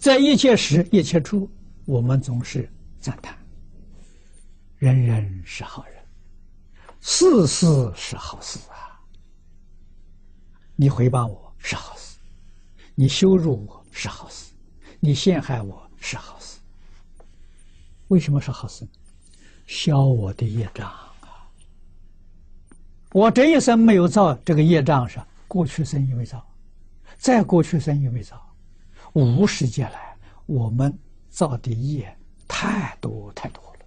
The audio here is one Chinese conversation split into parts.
在一切时、一切处，我们总是赞叹：人人是好人，事事是好事啊！你诽谤我是好事，你羞辱我是好事，你陷害我是好事。为什么是好事？消我的业障啊！我这一生没有造这个业障，是过去生因为造，再过去生因为造。无始劫来，我们造的业太多太多了。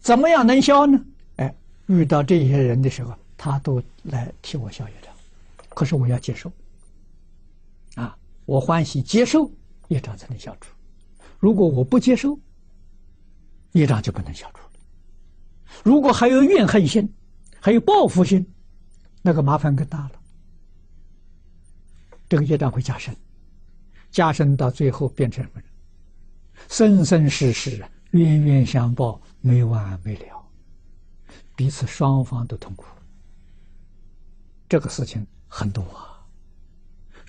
怎么样能消呢？哎，遇到这些人的时候，他都来替我消业障，可是我要接受。啊，我欢喜接受，业障才能消除。如果我不接受，业障就不能消除。如果还有怨恨心，还有报复心，那个麻烦更大了。这个业障会加深。加深到最后变成什么？生生世世冤冤相报，没完没了，彼此双方都痛苦。这个事情很多啊，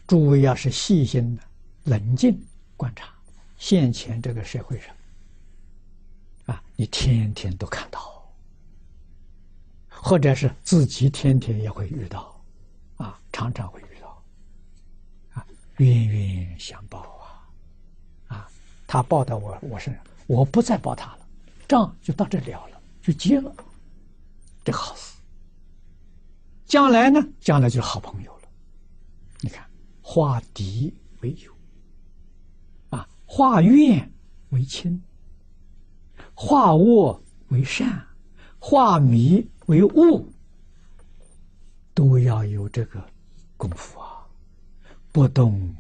诸位要是细心的、冷静观察，现前这个社会上，啊，你天天都看到，或者是自己天天也会遇到，啊，常常会。冤冤相报啊，啊，他报到我我身上，我不再报他了，账就到这了了，就结了，这好事。将来呢？将来就是好朋友了。你看，化敌为友，啊，化怨为亲，化恶为善，化迷为悟，都要有这个功夫啊。不动。